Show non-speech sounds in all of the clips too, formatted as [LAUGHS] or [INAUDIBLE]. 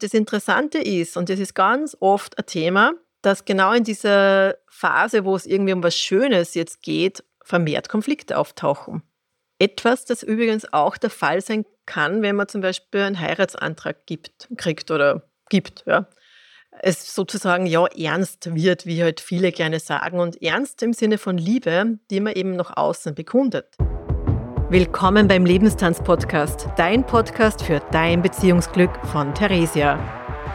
Das Interessante ist, und das ist ganz oft ein Thema, dass genau in dieser Phase, wo es irgendwie um was Schönes jetzt geht, vermehrt Konflikte auftauchen. Etwas, das übrigens auch der Fall sein kann, wenn man zum Beispiel einen Heiratsantrag gibt, kriegt oder gibt. Ja. Es sozusagen ja ernst wird, wie halt viele gerne sagen, und ernst im Sinne von Liebe, die man eben nach außen bekundet. Willkommen beim Lebenstanz-Podcast, dein Podcast für dein Beziehungsglück von Theresia.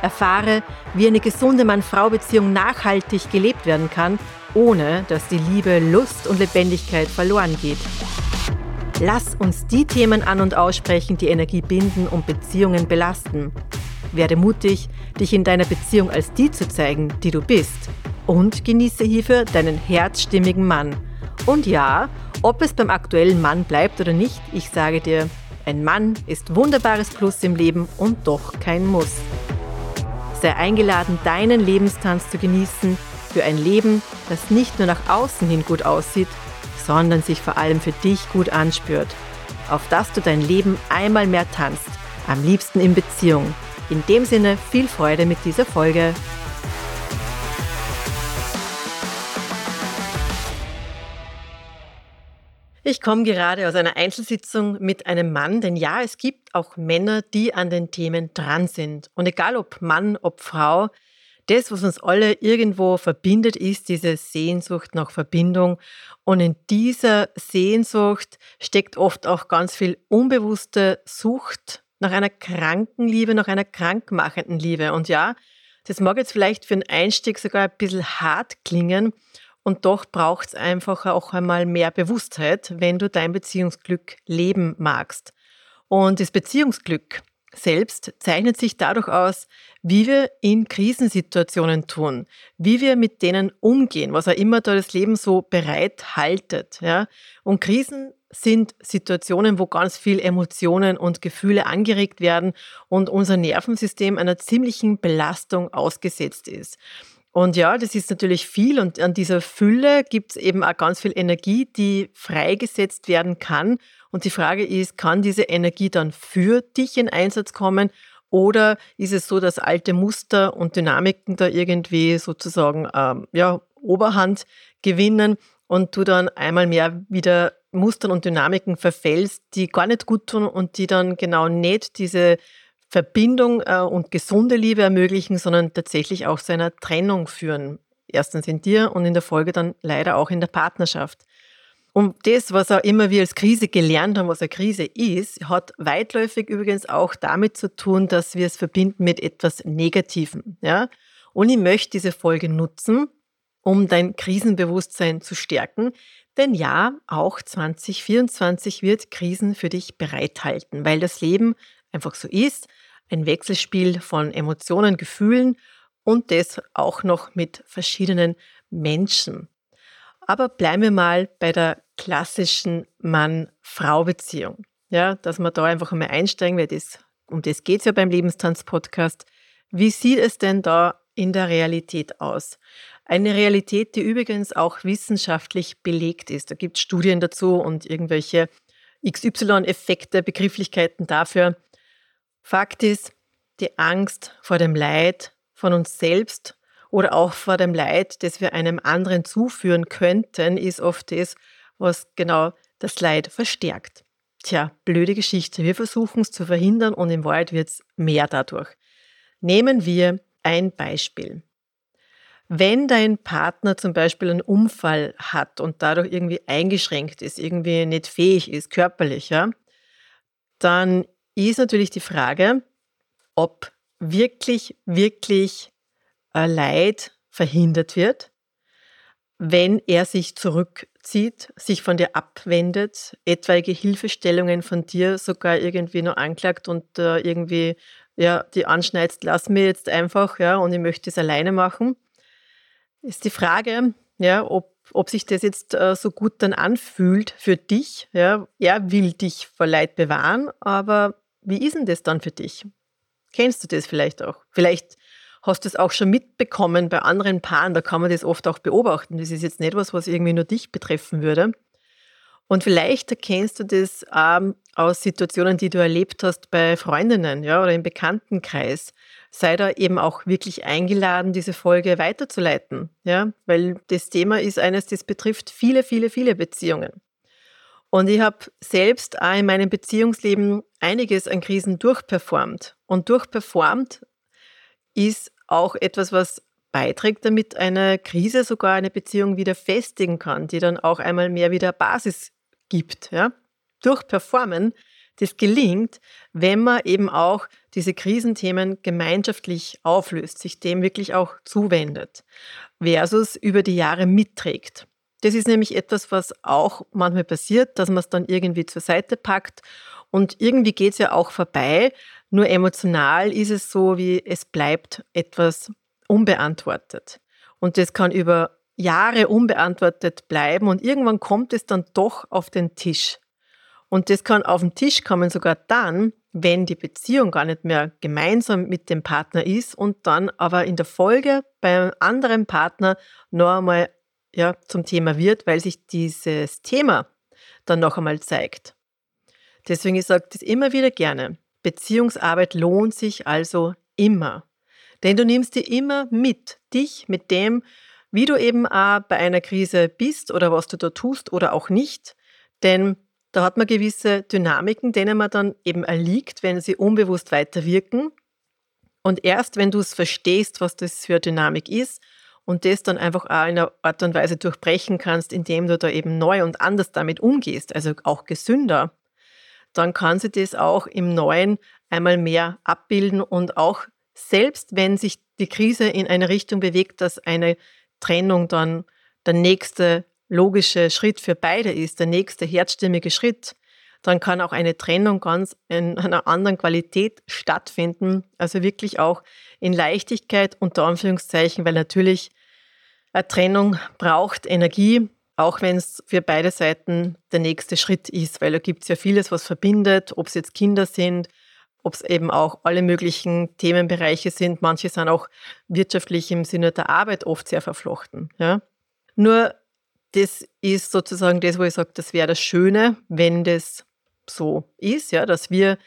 Erfahre, wie eine gesunde Mann-Frau-Beziehung nachhaltig gelebt werden kann, ohne dass die Liebe, Lust und Lebendigkeit verloren geht. Lass uns die Themen an und aussprechen, die Energie binden und Beziehungen belasten. Werde mutig, dich in deiner Beziehung als die zu zeigen, die du bist. Und genieße hierfür deinen herzstimmigen Mann. Und ja, ob es beim aktuellen Mann bleibt oder nicht, ich sage dir, ein Mann ist wunderbares Plus im Leben und doch kein Muss. Sei eingeladen, deinen Lebenstanz zu genießen für ein Leben, das nicht nur nach außen hin gut aussieht, sondern sich vor allem für dich gut anspürt. Auf dass du dein Leben einmal mehr tanzt, am liebsten in Beziehung. In dem Sinne viel Freude mit dieser Folge. Ich komme gerade aus einer Einzelsitzung mit einem Mann, denn ja, es gibt auch Männer, die an den Themen dran sind. Und egal ob Mann, ob Frau, das, was uns alle irgendwo verbindet, ist diese Sehnsucht nach Verbindung. Und in dieser Sehnsucht steckt oft auch ganz viel unbewusste Sucht nach einer kranken Liebe, nach einer krankmachenden Liebe. Und ja, das mag jetzt vielleicht für einen Einstieg sogar ein bisschen hart klingen, und doch braucht es einfach auch einmal mehr Bewusstheit, wenn du dein Beziehungsglück leben magst. Und das Beziehungsglück selbst zeichnet sich dadurch aus, wie wir in Krisensituationen tun, wie wir mit denen umgehen, was auch immer da das Leben so bereithaltet. Ja? Und Krisen sind Situationen, wo ganz viel Emotionen und Gefühle angeregt werden und unser Nervensystem einer ziemlichen Belastung ausgesetzt ist. Und ja, das ist natürlich viel und an dieser Fülle gibt es eben auch ganz viel Energie, die freigesetzt werden kann. Und die Frage ist, kann diese Energie dann für dich in Einsatz kommen oder ist es so, dass alte Muster und Dynamiken da irgendwie sozusagen ähm, ja, Oberhand gewinnen und du dann einmal mehr wieder Mustern und Dynamiken verfällst, die gar nicht gut tun und die dann genau nicht diese Verbindung äh, und gesunde Liebe ermöglichen, sondern tatsächlich auch zu einer Trennung führen. Erstens in dir und in der Folge dann leider auch in der Partnerschaft. Und das, was auch immer wir als Krise gelernt haben, was eine Krise ist, hat weitläufig übrigens auch damit zu tun, dass wir es verbinden mit etwas Negativem. Ja? Und ich möchte diese Folge nutzen, um dein Krisenbewusstsein zu stärken. Denn ja, auch 2024 wird Krisen für dich bereithalten, weil das Leben einfach so ist ein Wechselspiel von Emotionen, Gefühlen und das auch noch mit verschiedenen Menschen. Aber bleiben wir mal bei der klassischen Mann-Frau-Beziehung. Ja, dass wir da einfach einmal einsteigen, weil das, um das geht es ja beim Lebenstanz-Podcast. Wie sieht es denn da in der Realität aus? Eine Realität, die übrigens auch wissenschaftlich belegt ist. Da gibt es Studien dazu und irgendwelche XY-Effekte, Begrifflichkeiten dafür, Fakt ist, die Angst vor dem Leid von uns selbst oder auch vor dem Leid, das wir einem anderen zuführen könnten, ist oft das, was genau das Leid verstärkt. Tja, blöde Geschichte. Wir versuchen es zu verhindern und im Wahrheit wird es mehr dadurch. Nehmen wir ein Beispiel. Wenn dein Partner zum Beispiel einen Unfall hat und dadurch irgendwie eingeschränkt ist, irgendwie nicht fähig ist, körperlich, ja, dann ist natürlich die Frage, ob wirklich, wirklich äh, Leid verhindert wird, wenn er sich zurückzieht, sich von dir abwendet, etwaige Hilfestellungen von dir sogar irgendwie nur anklagt und äh, irgendwie ja, die anschneidest, lass mir jetzt einfach, ja, und ich möchte es alleine machen. Ist die Frage, ja, ob, ob sich das jetzt äh, so gut dann anfühlt für dich. Ja. Er will dich vor Leid bewahren, aber wie ist denn das dann für dich? Kennst du das vielleicht auch? Vielleicht hast du es auch schon mitbekommen bei anderen Paaren, da kann man das oft auch beobachten. Das ist jetzt nicht was, was irgendwie nur dich betreffen würde. Und vielleicht erkennst du das ähm, aus Situationen, die du erlebt hast bei Freundinnen ja, oder im Bekanntenkreis. Sei da eben auch wirklich eingeladen, diese Folge weiterzuleiten, ja, weil das Thema ist eines, das betrifft viele, viele, viele Beziehungen. Und ich habe selbst auch in meinem Beziehungsleben einiges an Krisen durchperformt. Und durchperformt ist auch etwas, was beiträgt, damit eine Krise sogar eine Beziehung wieder festigen kann, die dann auch einmal mehr wieder Basis gibt. Ja? Durch Performen, das gelingt, wenn man eben auch diese Krisenthemen gemeinschaftlich auflöst, sich dem wirklich auch zuwendet, versus über die Jahre mitträgt. Das ist nämlich etwas, was auch manchmal passiert, dass man es dann irgendwie zur Seite packt und irgendwie geht es ja auch vorbei. Nur emotional ist es so, wie es bleibt etwas unbeantwortet. Und das kann über Jahre unbeantwortet bleiben und irgendwann kommt es dann doch auf den Tisch. Und das kann auf den Tisch kommen sogar dann, wenn die Beziehung gar nicht mehr gemeinsam mit dem Partner ist und dann aber in der Folge beim anderen Partner noch einmal ja, zum Thema wird, weil sich dieses Thema dann noch einmal zeigt. Deswegen ich sage das immer wieder gerne. Beziehungsarbeit lohnt sich also immer. Denn du nimmst dir immer mit, dich mit dem, wie du eben auch bei einer Krise bist oder was du da tust oder auch nicht. Denn da hat man gewisse Dynamiken, denen man dann eben erliegt, wenn sie unbewusst weiterwirken. Und erst wenn du es verstehst, was das für Dynamik ist und das dann einfach auch in einer Art und Weise durchbrechen kannst, indem du da eben neu und anders damit umgehst, also auch gesünder, dann kann sie das auch im Neuen einmal mehr abbilden und auch selbst wenn sich die Krise in eine Richtung bewegt, dass eine Trennung dann der nächste logische Schritt für beide ist, der nächste herzstimmige Schritt, dann kann auch eine Trennung ganz in einer anderen Qualität stattfinden. Also wirklich auch in Leichtigkeit unter Anführungszeichen, weil natürlich eine Trennung braucht Energie, auch wenn es für beide Seiten der nächste Schritt ist, weil da gibt es ja vieles, was verbindet, ob es jetzt Kinder sind, ob es eben auch alle möglichen Themenbereiche sind. Manche sind auch wirtschaftlich im Sinne der Arbeit oft sehr verflochten. Ja? Nur das ist sozusagen das, wo ich sage, das wäre das Schöne, wenn das so ist, ja, dass wir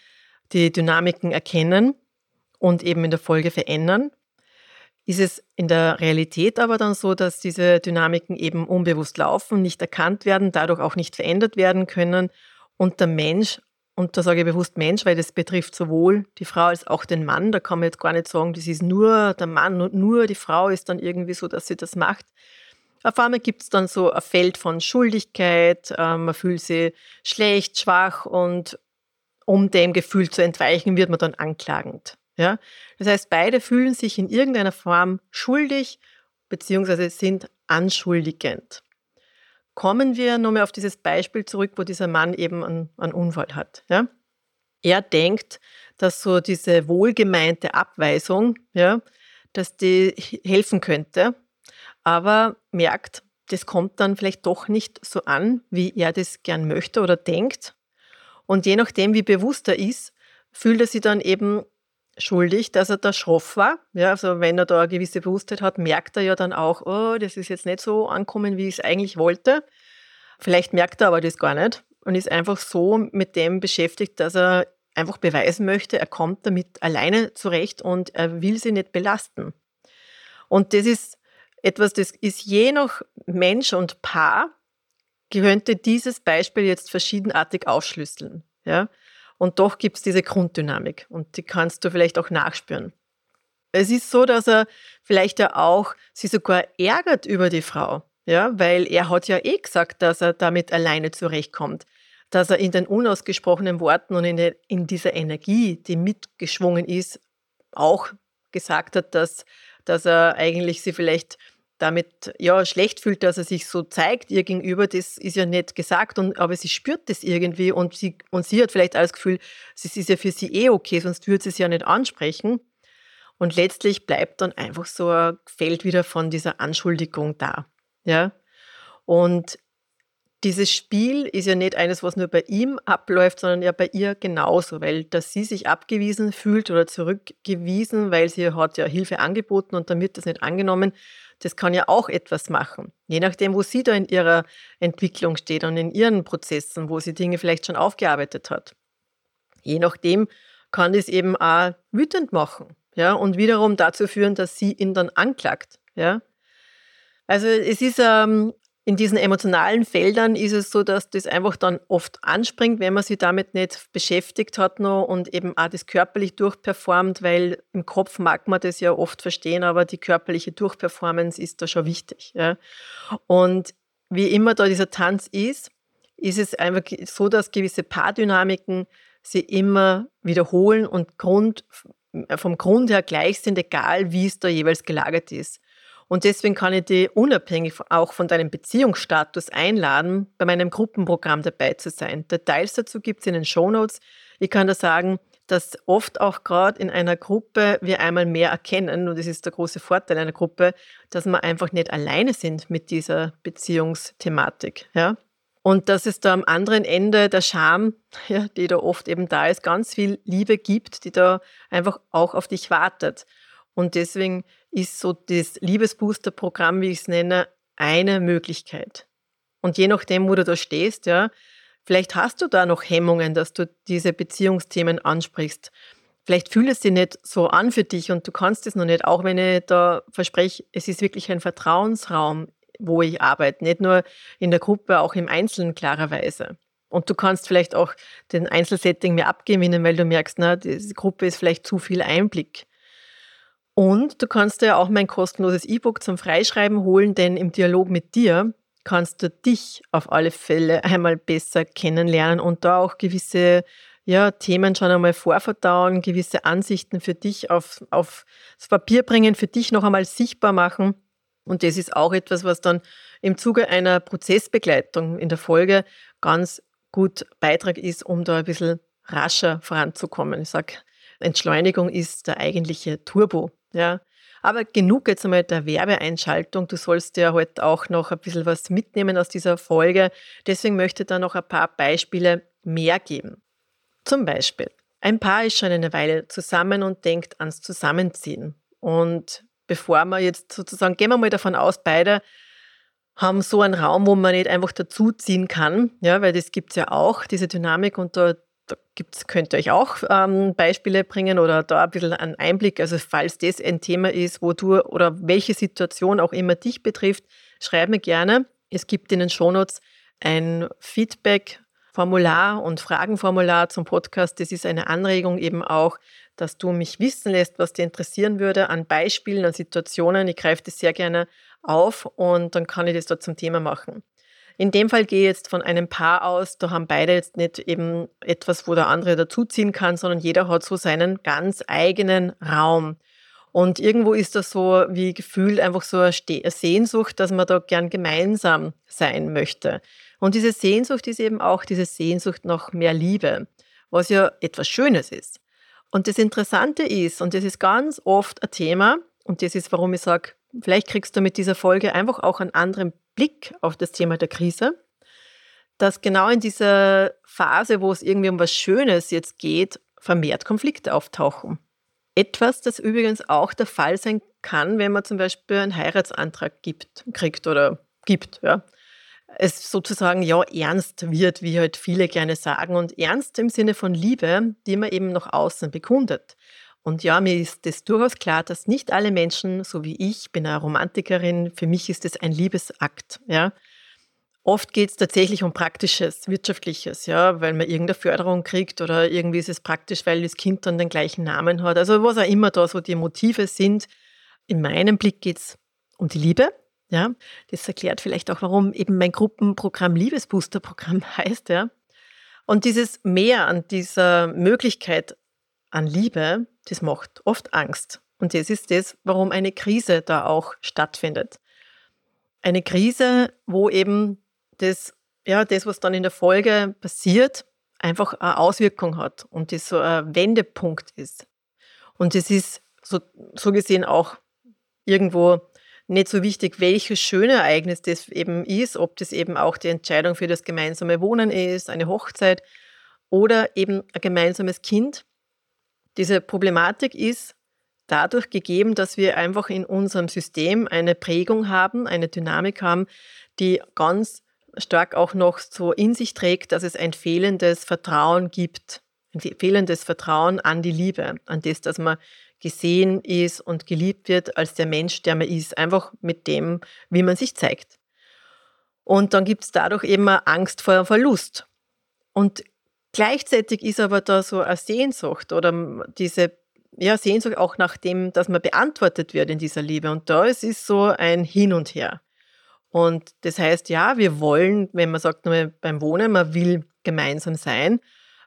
die Dynamiken erkennen und eben in der Folge verändern. Ist es in der Realität aber dann so, dass diese Dynamiken eben unbewusst laufen, nicht erkannt werden, dadurch auch nicht verändert werden können und der Mensch und da sage ich bewusst Mensch, weil das betrifft sowohl die Frau als auch den Mann. Da kann man jetzt gar nicht sagen, das ist nur der Mann und nur die Frau ist dann irgendwie so, dass sie das macht. Auf einmal gibt es dann so ein Feld von Schuldigkeit, äh, man fühlt sich schlecht, schwach und um dem Gefühl zu entweichen, wird man dann anklagend. Ja? Das heißt, beide fühlen sich in irgendeiner Form schuldig bzw. sind anschuldigend kommen wir nochmal auf dieses Beispiel zurück, wo dieser Mann eben einen, einen Unfall hat. Ja? Er denkt, dass so diese wohlgemeinte Abweisung, ja, dass die helfen könnte, aber merkt, das kommt dann vielleicht doch nicht so an, wie er das gern möchte oder denkt. Und je nachdem, wie bewusst er ist, fühlt er sich dann eben schuldig, dass er da schroff war. Ja, also wenn er da eine gewisse Bewusstheit hat, merkt er ja dann auch, oh, das ist jetzt nicht so ankommen, wie ich es eigentlich wollte. Vielleicht merkt er aber das gar nicht und ist einfach so mit dem beschäftigt, dass er einfach beweisen möchte, er kommt damit alleine zurecht und er will sie nicht belasten. Und das ist etwas, das ist je nach Mensch und Paar, könnte dieses Beispiel jetzt verschiedenartig aufschlüsseln. Ja? Und doch gibt es diese Grunddynamik und die kannst du vielleicht auch nachspüren. Es ist so, dass er vielleicht ja auch sie sogar ärgert über die Frau, ja, weil er hat ja eh gesagt, dass er damit alleine zurechtkommt, dass er in den unausgesprochenen Worten und in, der, in dieser Energie, die mitgeschwungen ist, auch gesagt hat, dass, dass er eigentlich sie vielleicht damit ja schlecht fühlt, dass er sich so zeigt ihr gegenüber, das ist ja nicht gesagt, und, aber sie spürt das irgendwie und sie, und sie hat vielleicht auch das Gefühl, es ist ja für sie eh okay, sonst würde sie es ja nicht ansprechen. Und letztlich bleibt dann einfach so ein Feld wieder von dieser Anschuldigung da. Ja? Und dieses Spiel ist ja nicht eines, was nur bei ihm abläuft, sondern ja bei ihr genauso, weil dass sie sich abgewiesen fühlt oder zurückgewiesen, weil sie hat ja Hilfe angeboten und wird das nicht angenommen, das kann ja auch etwas machen. Je nachdem, wo sie da in ihrer Entwicklung steht und in ihren Prozessen, wo sie Dinge vielleicht schon aufgearbeitet hat. Je nachdem kann das eben auch wütend machen, ja, und wiederum dazu führen, dass sie ihn dann anklagt, ja. Also es ist ähm, in diesen emotionalen Feldern ist es so, dass das einfach dann oft anspringt, wenn man sich damit nicht beschäftigt hat noch und eben auch das körperlich durchperformt, weil im Kopf mag man das ja oft verstehen, aber die körperliche Durchperformance ist da schon wichtig. Ja. Und wie immer da dieser Tanz ist, ist es einfach so, dass gewisse Paardynamiken sie immer wiederholen und Grund, vom Grund her gleich sind, egal wie es da jeweils gelagert ist. Und deswegen kann ich dich unabhängig auch von deinem Beziehungsstatus einladen, bei meinem Gruppenprogramm dabei zu sein. Details dazu gibt es in den Shownotes. Ich kann da sagen, dass oft auch gerade in einer Gruppe wir einmal mehr erkennen, und das ist der große Vorteil einer Gruppe, dass wir einfach nicht alleine sind mit dieser Beziehungsthematik. Ja? Und dass es da am anderen Ende der Scham, [LAUGHS] ja, die da oft eben da ist, ganz viel Liebe gibt, die da einfach auch auf dich wartet. Und deswegen ist so das Liebesbooster-Programm, wie ich es nenne, eine Möglichkeit. Und je nachdem, wo du da stehst, ja, vielleicht hast du da noch Hemmungen, dass du diese Beziehungsthemen ansprichst. Vielleicht fühlt es sich nicht so an für dich und du kannst es noch nicht, auch wenn ich da verspreche, es ist wirklich ein Vertrauensraum, wo ich arbeite, nicht nur in der Gruppe, auch im Einzelnen klarerweise. Und du kannst vielleicht auch den Einzelsetting mehr abgewinnen, weil du merkst, na, diese Gruppe ist vielleicht zu viel Einblick. Und du kannst dir auch mein kostenloses E-Book zum Freischreiben holen, denn im Dialog mit dir kannst du dich auf alle Fälle einmal besser kennenlernen und da auch gewisse ja, Themen schon einmal vorverdauen, gewisse Ansichten für dich auf, aufs Papier bringen, für dich noch einmal sichtbar machen. Und das ist auch etwas, was dann im Zuge einer Prozessbegleitung in der Folge ganz gut Beitrag ist, um da ein bisschen rascher voranzukommen. Ich sage, Entschleunigung ist der eigentliche Turbo ja. Aber genug jetzt einmal der Werbeeinschaltung. Du sollst ja heute auch noch ein bisschen was mitnehmen aus dieser Folge. Deswegen möchte ich da noch ein paar Beispiele mehr geben. Zum Beispiel, ein Paar ist schon eine Weile zusammen und denkt ans Zusammenziehen. Und bevor wir jetzt sozusagen, gehen wir mal davon aus, beide haben so einen Raum, wo man nicht einfach dazuziehen kann, ja, weil das gibt es ja auch, diese Dynamik und da da gibt's, könnt ihr euch auch ähm, Beispiele bringen oder da ein bisschen einen Einblick. Also falls das ein Thema ist, wo du oder welche Situation auch immer dich betrifft, schreib mir gerne. Es gibt in den Shownotes ein Feedback-Formular und Fragenformular zum Podcast. Das ist eine Anregung eben auch, dass du mich wissen lässt, was dir interessieren würde an Beispielen, an Situationen. Ich greife das sehr gerne auf und dann kann ich das dort zum Thema machen. In dem Fall gehe ich jetzt von einem Paar aus, da haben beide jetzt nicht eben etwas, wo der andere dazuziehen kann, sondern jeder hat so seinen ganz eigenen Raum. Und irgendwo ist das so wie gefühlt einfach so eine Sehnsucht, dass man da gern gemeinsam sein möchte. Und diese Sehnsucht ist eben auch diese Sehnsucht nach mehr Liebe, was ja etwas Schönes ist. Und das Interessante ist, und das ist ganz oft ein Thema, und das ist, warum ich sage, vielleicht kriegst du mit dieser Folge einfach auch einen anderen Blick auf das Thema der Krise, dass genau in dieser Phase, wo es irgendwie um was Schönes jetzt geht, vermehrt Konflikte auftauchen. Etwas, das übrigens auch der Fall sein kann, wenn man zum Beispiel einen Heiratsantrag gibt, kriegt oder gibt. Ja. Es sozusagen ja ernst wird, wie halt viele gerne sagen, und ernst im Sinne von Liebe, die man eben nach außen bekundet. Und ja, mir ist es durchaus klar, dass nicht alle Menschen, so wie ich, bin eine Romantikerin, für mich ist es ein Liebesakt. Ja. Oft geht es tatsächlich um Praktisches, Wirtschaftliches, ja, weil man irgendeine Förderung kriegt oder irgendwie ist es praktisch, weil das Kind dann den gleichen Namen hat. Also was auch immer da so die Motive sind. In meinem Blick geht es um die Liebe. Ja. Das erklärt vielleicht auch, warum eben mein Gruppenprogramm Liebesbooster-Programm [LAUGHS] heißt. Ja. Und dieses Mehr an dieser Möglichkeit an Liebe, das macht oft Angst. Und das ist das, warum eine Krise da auch stattfindet. Eine Krise, wo eben das, ja, das, was dann in der Folge passiert, einfach eine Auswirkung hat und das so ein Wendepunkt ist. Und das ist so, so gesehen auch irgendwo nicht so wichtig, welches schöne Ereignis das eben ist, ob das eben auch die Entscheidung für das gemeinsame Wohnen ist, eine Hochzeit oder eben ein gemeinsames Kind. Diese Problematik ist dadurch gegeben, dass wir einfach in unserem System eine Prägung haben, eine Dynamik haben, die ganz stark auch noch so in sich trägt, dass es ein fehlendes Vertrauen gibt, ein fehlendes Vertrauen an die Liebe, an das, dass man gesehen ist und geliebt wird als der Mensch, der man ist, einfach mit dem, wie man sich zeigt. Und dann gibt es dadurch eben Angst vor Verlust. Und gleichzeitig ist aber da so eine Sehnsucht oder diese ja, Sehnsucht auch nach dem, dass man beantwortet wird in dieser Liebe. Und da ist es so ein Hin und Her. Und das heißt, ja, wir wollen, wenn man sagt, beim Wohnen, man will gemeinsam sein,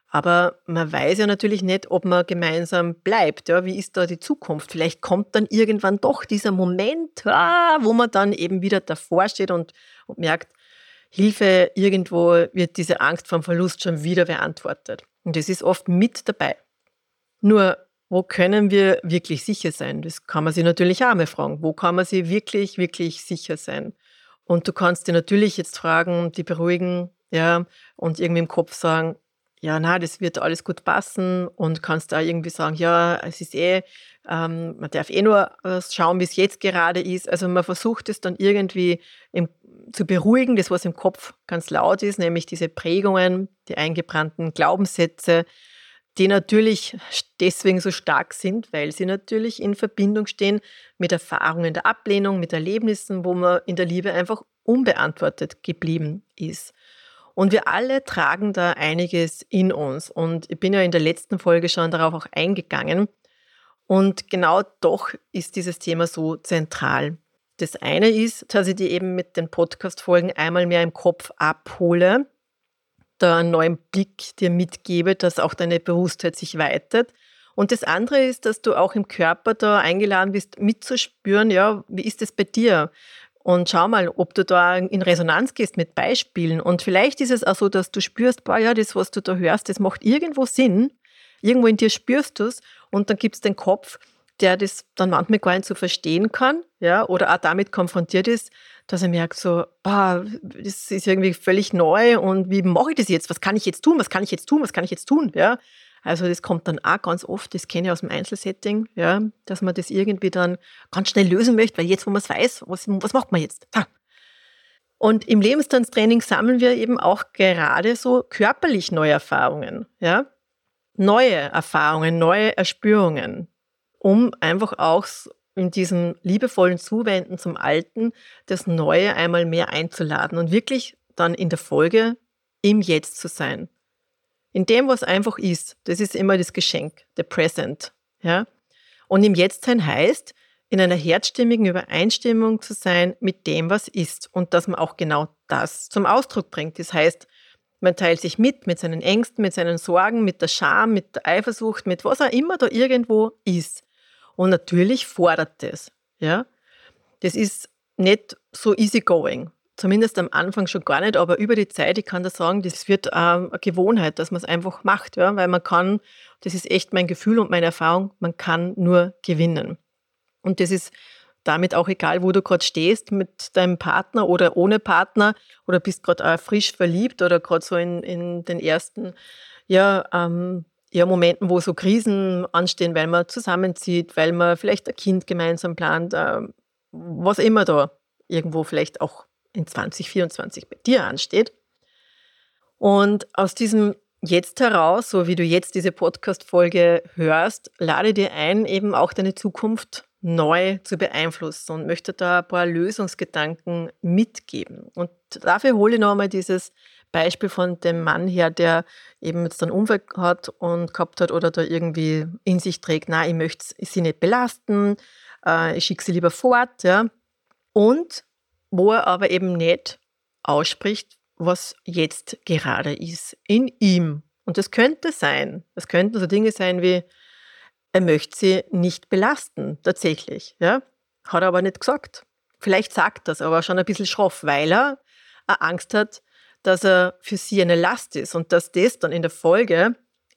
aber man weiß ja natürlich nicht, ob man gemeinsam bleibt. Ja, wie ist da die Zukunft? Vielleicht kommt dann irgendwann doch dieser Moment, ah, wo man dann eben wieder davor steht und, und merkt, Hilfe, irgendwo wird diese Angst vom Verlust schon wieder beantwortet. Und das ist oft mit dabei. Nur, wo können wir wirklich sicher sein? Das kann man sich natürlich auch mal fragen. Wo kann man sich wirklich, wirklich sicher sein? Und du kannst dir natürlich jetzt fragen, die beruhigen, ja, und irgendwie im Kopf sagen, ja, na, das wird alles gut passen und kannst da irgendwie sagen, ja, es ist eh, ähm, man darf eh nur äh, schauen, wie es jetzt gerade ist. Also man versucht es dann irgendwie im, zu beruhigen, das, was im Kopf ganz laut ist, nämlich diese Prägungen, die eingebrannten Glaubenssätze, die natürlich deswegen so stark sind, weil sie natürlich in Verbindung stehen mit Erfahrungen der Ablehnung, mit Erlebnissen, wo man in der Liebe einfach unbeantwortet geblieben ist. Und wir alle tragen da einiges in uns. Und ich bin ja in der letzten Folge schon darauf auch eingegangen. Und genau doch ist dieses Thema so zentral. Das eine ist, dass ich die eben mit den Podcast-Folgen einmal mehr im Kopf abhole, da einen neuen Blick dir mitgebe, dass auch deine Bewusstheit sich weitet. Und das andere ist, dass du auch im Körper da eingeladen bist, mitzuspüren, ja, wie ist es bei dir? Und schau mal, ob du da in Resonanz gehst mit Beispielen. Und vielleicht ist es auch so, dass du spürst, boah, ja, das, was du da hörst, das macht irgendwo Sinn. Irgendwo in dir spürst du es. Und dann gibt es den Kopf, der das dann manchmal gar nicht so verstehen kann, ja, oder auch damit konfrontiert ist, dass er merkt so, boah, das ist irgendwie völlig neu und wie mache ich das jetzt? Was kann ich jetzt tun? Was kann ich jetzt tun? Was kann ich jetzt tun? Ja, also das kommt dann auch ganz oft, das kenne ich aus dem Einzelsetting, ja, dass man das irgendwie dann ganz schnell lösen möchte, weil jetzt, wo man es weiß, was, was macht man jetzt? Ha. Und im Lebenstanztraining sammeln wir eben auch gerade so körperlich neue Erfahrungen, ja, neue Erfahrungen, neue Erspürungen, um einfach auch in diesem liebevollen Zuwenden zum Alten das Neue einmal mehr einzuladen und wirklich dann in der Folge im Jetzt zu sein. In dem, was einfach ist, das ist immer das Geschenk, der Present. Ja? Und im Jetztsein heißt, in einer herzstimmigen Übereinstimmung zu sein mit dem, was ist und dass man auch genau das zum Ausdruck bringt. Das heißt, man teilt sich mit, mit seinen Ängsten, mit seinen Sorgen, mit der Scham, mit der Eifersucht, mit was auch immer da irgendwo ist. Und natürlich fordert das. Ja? Das ist nicht so easygoing zumindest am Anfang schon gar nicht, aber über die Zeit, ich kann da sagen, das wird ähm, eine Gewohnheit, dass man es einfach macht, ja, weil man kann, das ist echt mein Gefühl und meine Erfahrung, man kann nur gewinnen. Und das ist damit auch egal, wo du gerade stehst, mit deinem Partner oder ohne Partner oder bist gerade frisch verliebt oder gerade so in, in den ersten ja, ähm, ja, Momenten, wo so Krisen anstehen, weil man zusammenzieht, weil man vielleicht ein Kind gemeinsam plant, äh, was immer da irgendwo vielleicht auch in 2024 bei dir ansteht. Und aus diesem Jetzt heraus, so wie du jetzt diese Podcast-Folge hörst, lade dir ein, eben auch deine Zukunft neu zu beeinflussen und möchte da ein paar Lösungsgedanken mitgeben. Und dafür hole ich noch einmal dieses Beispiel von dem Mann her, der eben jetzt einen Unfall hat und gehabt hat oder da irgendwie in sich trägt, na, ich möchte sie nicht belasten, äh, ich schicke sie lieber fort, ja. Und wo er aber eben nicht ausspricht, was jetzt gerade ist in ihm. Und das könnte sein, das könnten so Dinge sein wie, er möchte sie nicht belasten, tatsächlich. Ja? Hat er aber nicht gesagt. Vielleicht sagt das, aber schon ein bisschen schroff, weil er Angst hat, dass er für sie eine Last ist und dass das dann in der Folge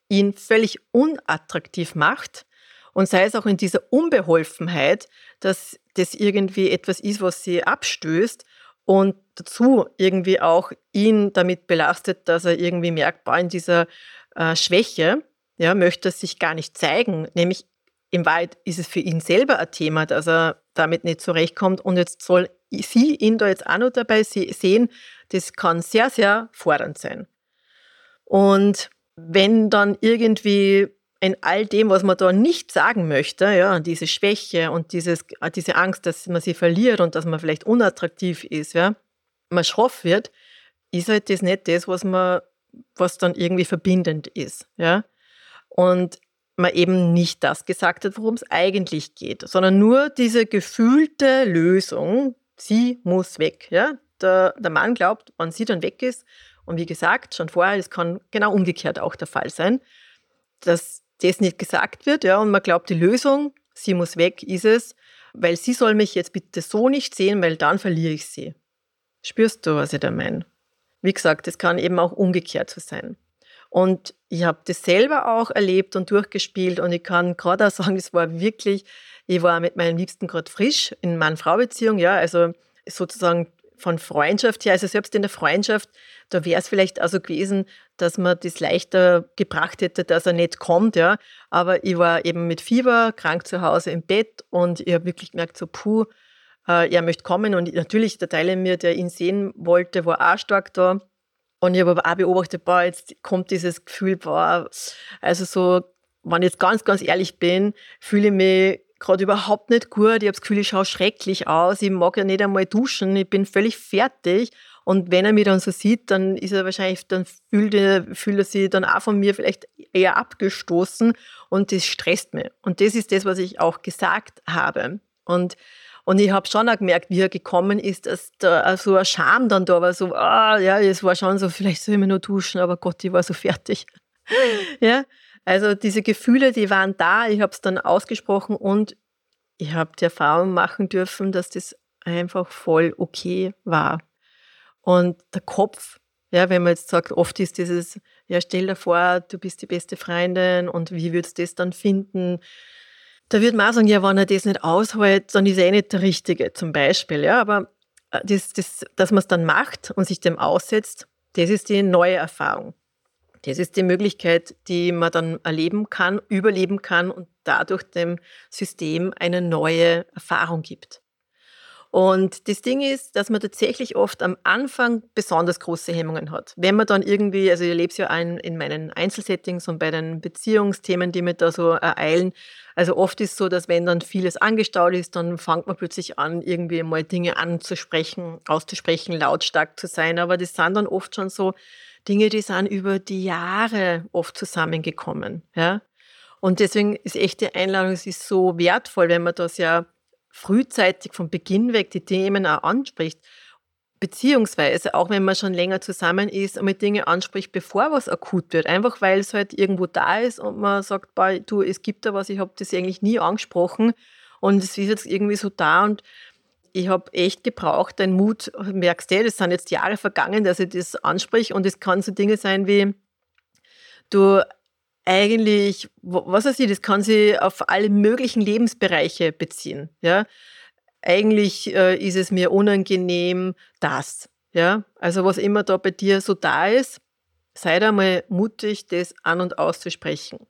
ihn völlig unattraktiv macht Und sei es auch in dieser Unbeholfenheit, dass das irgendwie etwas ist, was sie abstößt und dazu irgendwie auch ihn damit belastet, dass er irgendwie merkt, boah, in dieser äh, Schwäche, ja, möchte er sich gar nicht zeigen. Nämlich in Wahrheit ist es für ihn selber ein Thema, dass er damit nicht zurechtkommt und jetzt soll sie ihn da jetzt auch noch dabei sehen, das kann sehr, sehr fordernd sein. Und wenn dann irgendwie in all dem, was man da nicht sagen möchte, ja, diese Schwäche und dieses, diese Angst, dass man sie verliert und dass man vielleicht unattraktiv ist, ja, man schroff wird, ist halt das nicht das, was man, was dann irgendwie verbindend ist, ja. Und man eben nicht das gesagt hat, worum es eigentlich geht, sondern nur diese gefühlte Lösung, sie muss weg, ja. Der, der Mann glaubt, wenn sie dann weg ist, und wie gesagt, schon vorher, es kann genau umgekehrt auch der Fall sein, dass das nicht gesagt wird, ja, und man glaubt, die Lösung, sie muss weg, ist es, weil sie soll mich jetzt bitte so nicht sehen, weil dann verliere ich sie. Spürst du, was ich da meine? Wie gesagt, es kann eben auch umgekehrt so sein. Und ich habe das selber auch erlebt und durchgespielt und ich kann gerade auch [LAUGHS] sagen, es war wirklich, ich war mit meinem Liebsten gerade frisch in Mann-Frau-Beziehung, ja, also sozusagen von Freundschaft her, also selbst in der Freundschaft, da wäre es vielleicht also gewesen, dass man das leichter gebracht hätte, dass er nicht kommt, ja. Aber ich war eben mit Fieber, krank zu Hause im Bett und ich habe wirklich gemerkt, so puh, äh, er möchte kommen und natürlich der Teil in mir, der ihn sehen wollte, war auch stark da. Und ich habe aber auch beobachtet, boah, jetzt kommt dieses Gefühl, boah, also so, wenn ich jetzt ganz, ganz ehrlich bin, fühle ich mich gerade überhaupt nicht gut. Ich habe das Gefühl, ich schaue schrecklich aus. Ich mag ja nicht einmal duschen. Ich bin völlig fertig. Und wenn er mich dann so sieht, dann ist er wahrscheinlich, dann fühlt er, fühlt er sich dann auch von mir vielleicht eher abgestoßen und das stresst mich. Und das ist das, was ich auch gesagt habe. Und, und ich habe schon auch gemerkt, wie er gekommen ist, dass da so ein Scham dann da war, so, ah, ja, es war schon so, vielleicht soll ich mir nur duschen, aber Gott, ich war so fertig. [LAUGHS] ja, also diese Gefühle, die waren da, ich habe es dann ausgesprochen und ich habe die Erfahrung machen dürfen, dass das einfach voll okay war. Und der Kopf, ja, wenn man jetzt sagt, oft ist dieses, ja, stell dir vor, du bist die beste Freundin und wie würdest du das dann finden? Da würde man auch sagen, ja, wenn er das nicht aushält, dann ist er eh nicht der Richtige, zum Beispiel. Ja, aber äh, das, das, dass man es dann macht und sich dem aussetzt, das ist die neue Erfahrung. Das ist die Möglichkeit, die man dann erleben kann, überleben kann und dadurch dem System eine neue Erfahrung gibt. Und das Ding ist, dass man tatsächlich oft am Anfang besonders große Hemmungen hat. Wenn man dann irgendwie, also ich erlebe es ja ein, in meinen Einzelsettings und bei den Beziehungsthemen, die mir da so ereilen. Also oft ist es so, dass wenn dann vieles angestaut ist, dann fängt man plötzlich an, irgendwie mal Dinge anzusprechen, auszusprechen, lautstark zu sein. Aber das sind dann oft schon so Dinge, die sind über die Jahre oft zusammengekommen. Ja? Und deswegen ist echt die Einladung, es ist so wertvoll, wenn man das ja frühzeitig von Beginn weg die Themen auch anspricht. Beziehungsweise auch wenn man schon länger zusammen ist und mit Dinge anspricht, bevor was akut wird. Einfach weil es halt irgendwo da ist und man sagt, boah, du, es gibt da was, ich habe das eigentlich nie angesprochen und es ist jetzt irgendwie so da und ich habe echt gebraucht, dein Mut, merkst du, das sind jetzt Jahre vergangen, dass ich das anspreche und es kann so Dinge sein wie, du eigentlich, was weiß ich, das kann sich auf alle möglichen Lebensbereiche beziehen. Ja? Eigentlich äh, ist es mir unangenehm, das. Ja? Also was immer da bei dir so da ist, sei da mal mutig, das an und auszusprechen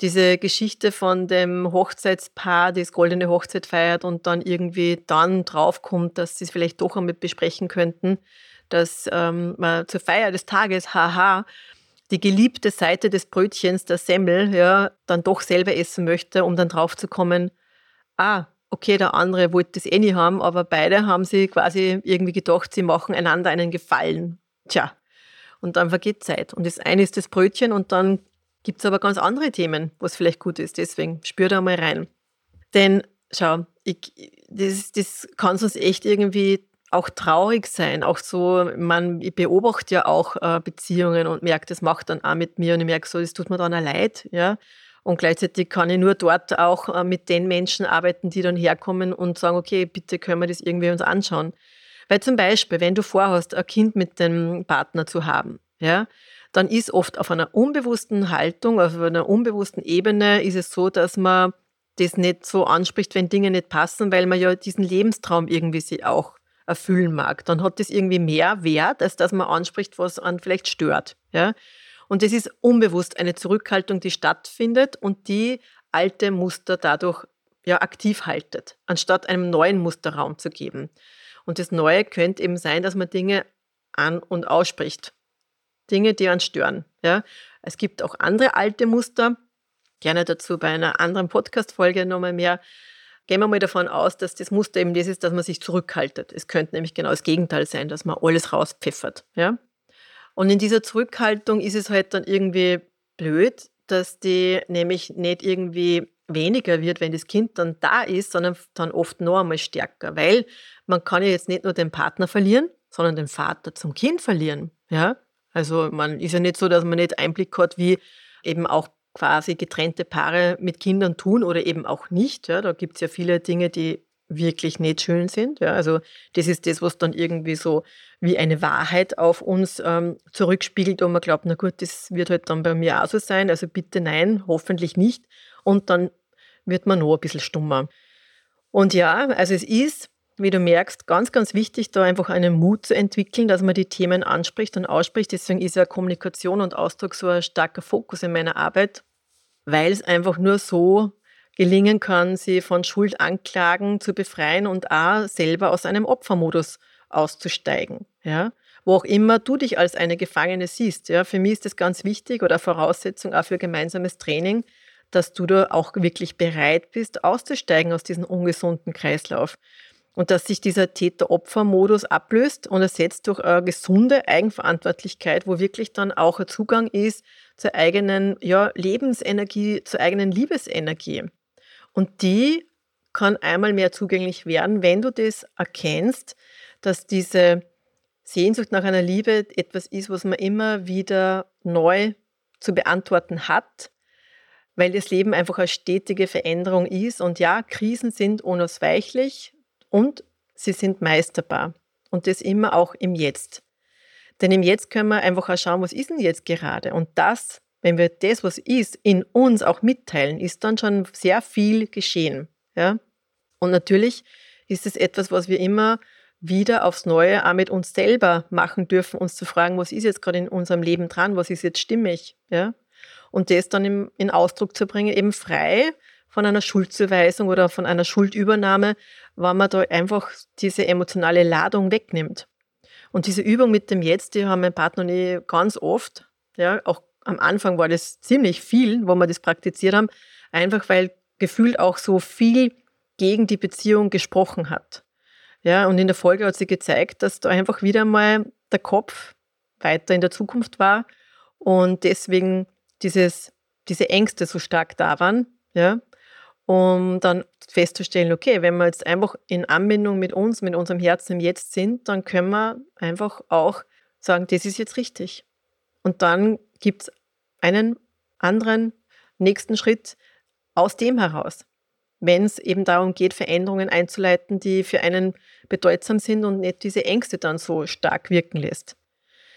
diese Geschichte von dem Hochzeitspaar, das goldene Hochzeit feiert und dann irgendwie dann draufkommt, dass sie es vielleicht doch einmal besprechen könnten, dass ähm, man zur Feier des Tages, haha, die geliebte Seite des Brötchens, der Semmel, ja, dann doch selber essen möchte, um dann draufzukommen, ah, okay, der andere wollte das eh nicht haben, aber beide haben sie quasi irgendwie gedacht, sie machen einander einen Gefallen. Tja, und dann vergeht Zeit. Und das eine ist das Brötchen und dann Gibt es aber ganz andere Themen, was vielleicht gut ist. Deswegen spür da mal rein. Denn schau, ich, das, das kann sonst echt irgendwie auch traurig sein. Auch so, man, ich beobachte ja auch äh, Beziehungen und merke, das macht dann auch mit mir und ich merke so, das tut mir dann auch leid. Ja? Und gleichzeitig kann ich nur dort auch äh, mit den Menschen arbeiten, die dann herkommen und sagen, okay, bitte können wir das irgendwie uns anschauen. Weil zum Beispiel, wenn du vorhast, ein Kind mit dem Partner zu haben, ja, dann ist oft auf einer unbewussten Haltung, auf einer unbewussten Ebene ist es so, dass man das nicht so anspricht, wenn Dinge nicht passen, weil man ja diesen Lebenstraum irgendwie sich auch erfüllen mag. Dann hat das irgendwie mehr Wert, als dass man anspricht, was einen vielleicht stört. Ja? Und das ist unbewusst eine Zurückhaltung, die stattfindet und die alte Muster dadurch ja aktiv haltet, anstatt einem neuen Muster Raum zu geben. Und das Neue könnte eben sein, dass man Dinge an- und ausspricht. Dinge, die einen stören. Ja? Es gibt auch andere alte Muster, gerne dazu bei einer anderen Podcast-Folge nochmal mehr. Gehen wir mal davon aus, dass das Muster eben das ist, dass man sich zurückhaltet. Es könnte nämlich genau das Gegenteil sein, dass man alles rauspfeffert. Ja? Und in dieser Zurückhaltung ist es halt dann irgendwie blöd, dass die nämlich nicht irgendwie weniger wird, wenn das Kind dann da ist, sondern dann oft noch einmal stärker, weil man kann ja jetzt nicht nur den Partner verlieren, sondern den Vater zum Kind verlieren. Ja? Also man ist ja nicht so, dass man nicht Einblick hat, wie eben auch quasi getrennte Paare mit Kindern tun oder eben auch nicht. Ja? Da gibt es ja viele Dinge, die wirklich nicht schön sind. Ja? Also das ist das, was dann irgendwie so wie eine Wahrheit auf uns ähm, zurückspiegelt und man glaubt, na gut, das wird halt dann bei mir auch so sein. Also bitte nein, hoffentlich nicht. Und dann wird man noch ein bisschen stummer. Und ja, also es ist wie du merkst, ganz, ganz wichtig, da einfach einen Mut zu entwickeln, dass man die Themen anspricht und ausspricht. Deswegen ist ja Kommunikation und Ausdruck so ein starker Fokus in meiner Arbeit, weil es einfach nur so gelingen kann, sie von Schuldanklagen zu befreien und auch selber aus einem Opfermodus auszusteigen. Ja? Wo auch immer du dich als eine Gefangene siehst. Ja? Für mich ist das ganz wichtig oder Voraussetzung auch für gemeinsames Training, dass du da auch wirklich bereit bist, auszusteigen aus diesem ungesunden Kreislauf und dass sich dieser Täter-Opfer-Modus ablöst und ersetzt durch eine gesunde Eigenverantwortlichkeit, wo wirklich dann auch ein Zugang ist zur eigenen ja, Lebensenergie, zur eigenen Liebesenergie. Und die kann einmal mehr zugänglich werden, wenn du das erkennst, dass diese Sehnsucht nach einer Liebe etwas ist, was man immer wieder neu zu beantworten hat, weil das Leben einfach eine stetige Veränderung ist. Und ja, Krisen sind unausweichlich, und sie sind meisterbar. Und das immer auch im Jetzt. Denn im Jetzt können wir einfach auch schauen, was ist denn jetzt gerade? Und das, wenn wir das, was ist, in uns auch mitteilen, ist dann schon sehr viel geschehen. Ja? Und natürlich ist es etwas, was wir immer wieder aufs Neue auch mit uns selber machen dürfen, uns zu fragen, was ist jetzt gerade in unserem Leben dran, was ist jetzt stimmig, ja? Und das dann im, in Ausdruck zu bringen, eben frei von einer Schuldzuweisung oder von einer Schuldübernahme, weil man da einfach diese emotionale Ladung wegnimmt. Und diese Übung mit dem Jetzt, die haben mein Partner und ich ganz oft, ja, auch am Anfang war das ziemlich viel, wo wir das praktiziert haben, einfach weil gefühlt auch so viel gegen die Beziehung gesprochen hat. Ja, und in der Folge hat sie gezeigt, dass da einfach wieder mal der Kopf weiter in der Zukunft war und deswegen dieses, diese Ängste so stark da waren. Ja, um dann festzustellen, okay, wenn wir jetzt einfach in Anbindung mit uns, mit unserem Herzen im Jetzt sind, dann können wir einfach auch sagen, das ist jetzt richtig. Und dann gibt es einen anderen nächsten Schritt aus dem heraus, wenn es eben darum geht, Veränderungen einzuleiten, die für einen bedeutsam sind und nicht diese Ängste dann so stark wirken lässt.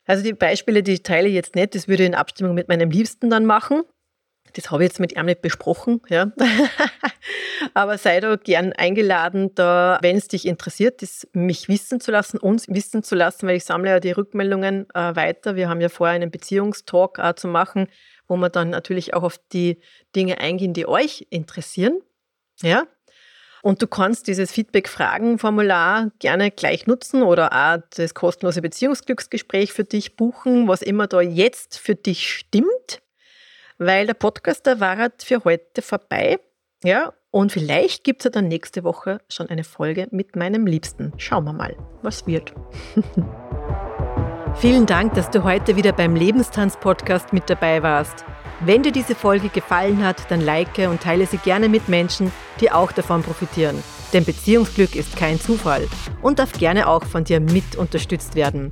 Also die Beispiele, die ich teile jetzt nicht, das würde ich in Abstimmung mit meinem Liebsten dann machen. Das habe ich jetzt mit ihm nicht besprochen, ja. [LAUGHS] Aber sei da gern eingeladen, da, wenn es dich interessiert, das mich wissen zu lassen, uns wissen zu lassen, weil ich sammle ja die Rückmeldungen äh, weiter. Wir haben ja vor, einen Beziehungstalk äh, zu machen, wo wir dann natürlich auch auf die Dinge eingehen, die euch interessieren, ja. Und du kannst dieses Feedback-Fragen-Formular gerne gleich nutzen oder auch das kostenlose Beziehungsglücksgespräch für dich buchen, was immer da jetzt für dich stimmt weil der Podcast, der war für heute vorbei. Ja, und vielleicht gibt es ja dann nächste Woche schon eine Folge mit meinem Liebsten. Schauen wir mal, was wird. [LAUGHS] Vielen Dank, dass du heute wieder beim Lebenstanz-Podcast mit dabei warst. Wenn dir diese Folge gefallen hat, dann like und teile sie gerne mit Menschen, die auch davon profitieren. Denn Beziehungsglück ist kein Zufall und darf gerne auch von dir mit unterstützt werden.